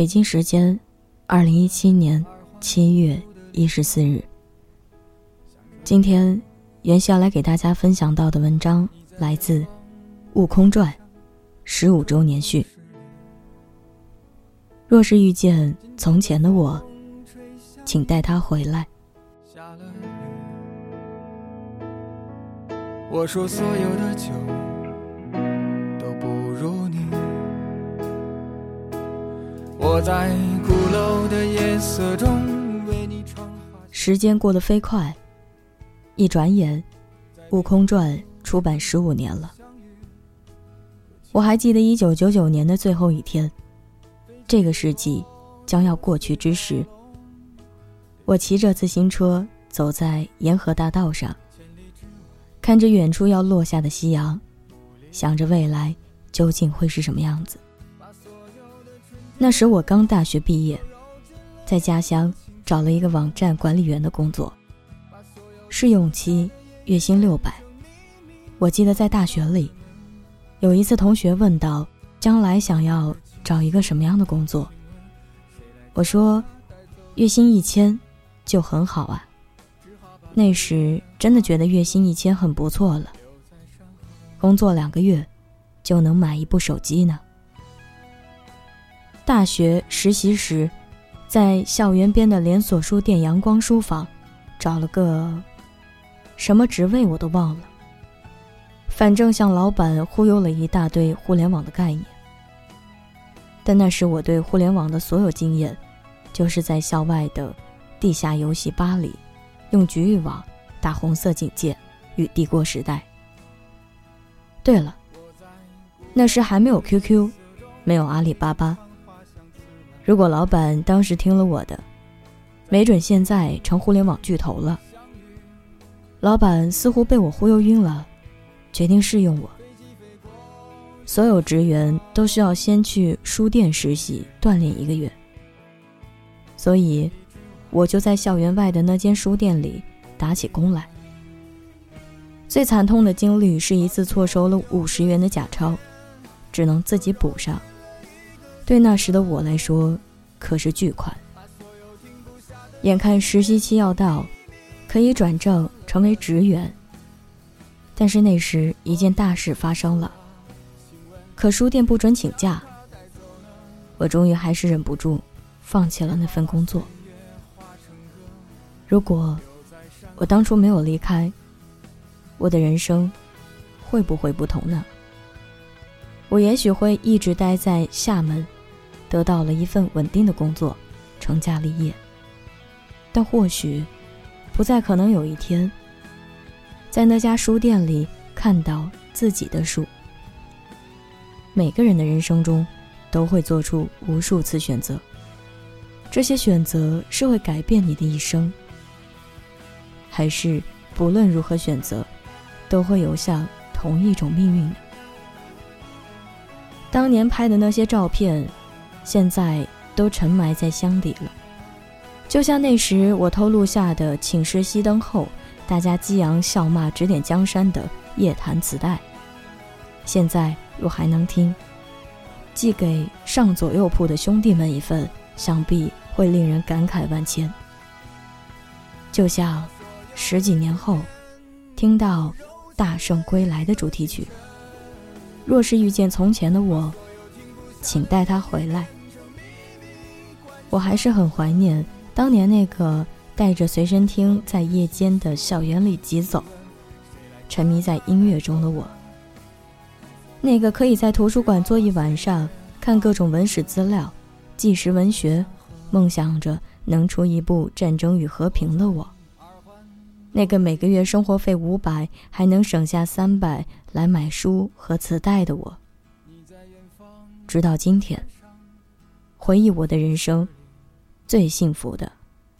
北京时间二零一七年七月一十四日。今天，袁熙要来给大家分享到的文章来自《悟空传》十五周年序。若是遇见从前的我，请带他回来。我说所有的酒在鼓楼的夜色中为你唱。时间过得飞快，一转眼，《悟空传》出版十五年了。我还记得一九九九年的最后一天，这个世纪将要过去之时，我骑着自行车走在沿河大道上。看着远处要落下的夕阳，想着未来究竟会是什么样子。那时我刚大学毕业，在家乡找了一个网站管理员的工作，试用期月薪六百。我记得在大学里，有一次同学问到将来想要找一个什么样的工作，我说月薪一千就很好啊。那时真的觉得月薪一千很不错了，工作两个月就能买一部手机呢。大学实习时，在校园边的连锁书店阳光书房找了个什么职位我都忘了，反正向老板忽悠了一大堆互联网的概念。但那时我对互联网的所有经验，就是在校外的地下游戏吧里。用局域网打红色警戒与帝国时代。对了，那时还没有 QQ，没有阿里巴巴。如果老板当时听了我的，没准现在成互联网巨头了。老板似乎被我忽悠晕了，决定试用我。所有职员都需要先去书店实习锻炼一个月，所以。我就在校园外的那间书店里打起工来。最惨痛的经历是一次错收了五十元的假钞，只能自己补上。对那时的我来说，可是巨款。眼看实习期要到，可以转正成为职员。但是那时一件大事发生了，可书店不准请假。我终于还是忍不住，放弃了那份工作。如果我当初没有离开，我的人生会不会不同呢？我也许会一直待在厦门，得到了一份稳定的工作，成家立业。但或许不再可能有一天，在那家书店里看到自己的书。每个人的人生中都会做出无数次选择，这些选择是会改变你的一生。还是不论如何选择，都会有向同一种命运呢？当年拍的那些照片，现在都沉埋在箱底了。就像那时我偷录下的《寝室熄灯后》，大家激昂笑骂指点江山的夜谈磁带，现在若还能听，寄给上左右铺的兄弟们一份，想必会令人感慨万千。就像。十几年后，听到《大圣归来》的主题曲。若是遇见从前的我，请带他回来。我还是很怀念当年那个带着随身听在夜间的校园里疾走，沉迷在音乐中的我。那个可以在图书馆坐一晚上，看各种文史资料、纪实文学，梦想着能出一部《战争与和平》的我。那个每个月生活费五百还能省下三百来买书和磁带的我，直到今天，回忆我的人生，最幸福的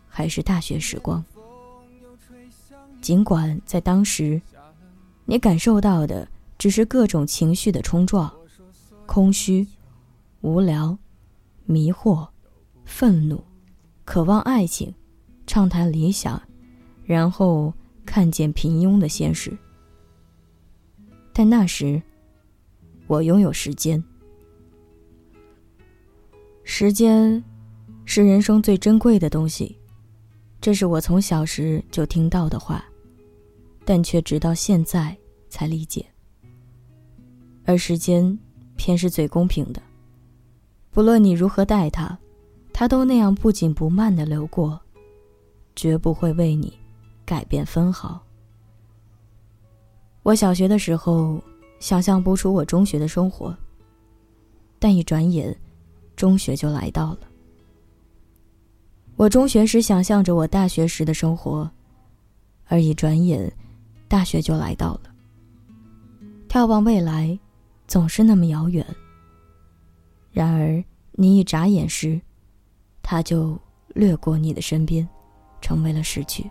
还是大学时光。尽管在当时，你感受到的只是各种情绪的冲撞，空虚、无聊、迷惑、愤怒、渴望爱情、畅谈理想。然后看见平庸的现实，但那时，我拥有时间。时间是人生最珍贵的东西，这是我从小时就听到的话，但却直到现在才理解。而时间偏是最公平的，不论你如何待它，它都那样不紧不慢的流过，绝不会为你改变分毫。我小学的时候，想象不出我中学的生活。但一转眼，中学就来到了。我中学时想象着我大学时的生活，而一转眼，大学就来到了。眺望未来，总是那么遥远。然而，你一眨眼时，它就掠过你的身边，成为了逝去。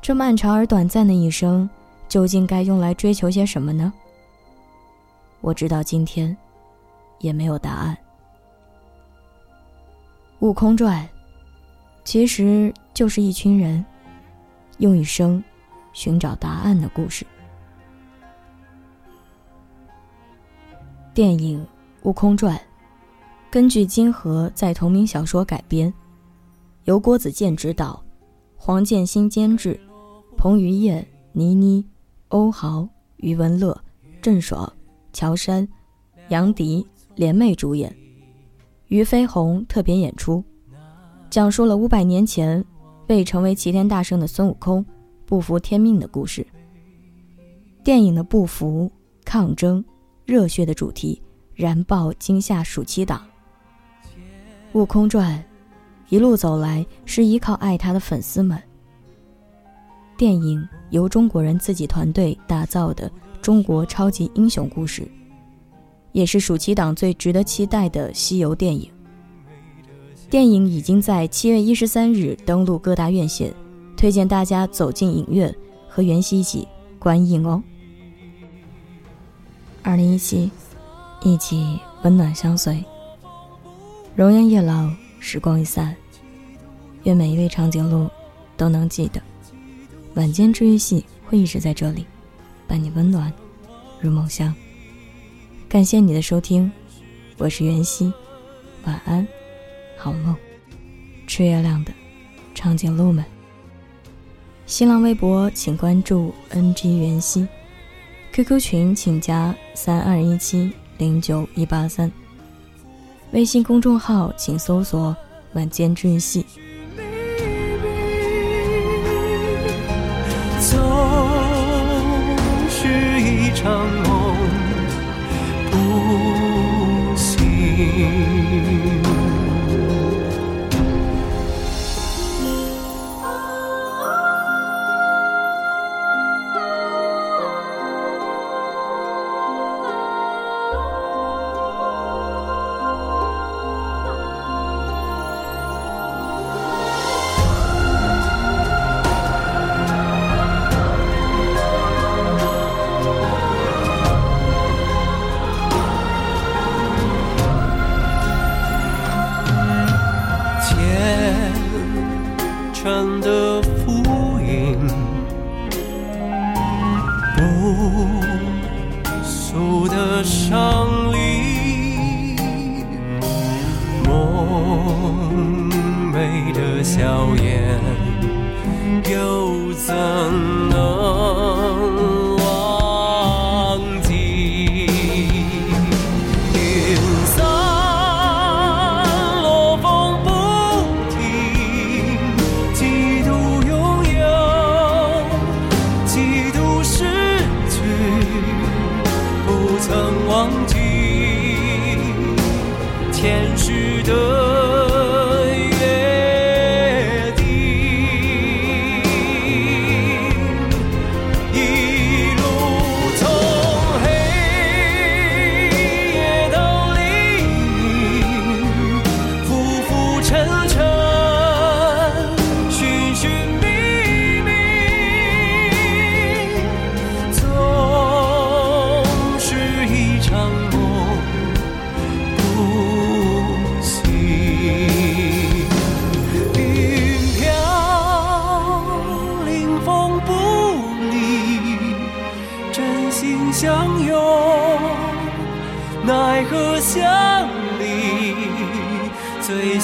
这漫长而短暂的一生，究竟该用来追求些什么呢？我直到今天，也没有答案。《悟空传》其实就是一群人用一生寻找答案的故事。电影《悟空传》根据金河在同名小说改编，由郭子健执导，黄建新监制，彭于晏、倪妮、欧豪、余文乐、郑爽。乔杉、杨迪联袂主演，俞飞鸿特别演出，讲述了五百年前未成为齐天大圣的孙悟空不服天命的故事。电影的不服、抗争、热血的主题燃爆今夏暑期档。《悟空传》一路走来是依靠爱他的粉丝们。电影由中国人自己团队打造的。中国超级英雄故事，也是暑期档最值得期待的西游电影。电影已经在七月一十三日登陆各大院线，推荐大家走进影院和袁熙一起观影哦。二零一七，一起温暖相随。容颜易老，时光易散，愿每一位长颈鹿都能记得，晚间治愈系会一直在这里。伴你温暖入梦乡。感谢你的收听，我是袁熙，晚安，好梦。吃月亮的长颈鹿们。新浪微博请关注 NG 袁熙，QQ 群请加三二一七零九一八三。微信公众号请搜索晚间治愈系。你。朴素的伤离，梦寐的笑颜。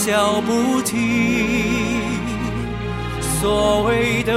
笑不停。所谓的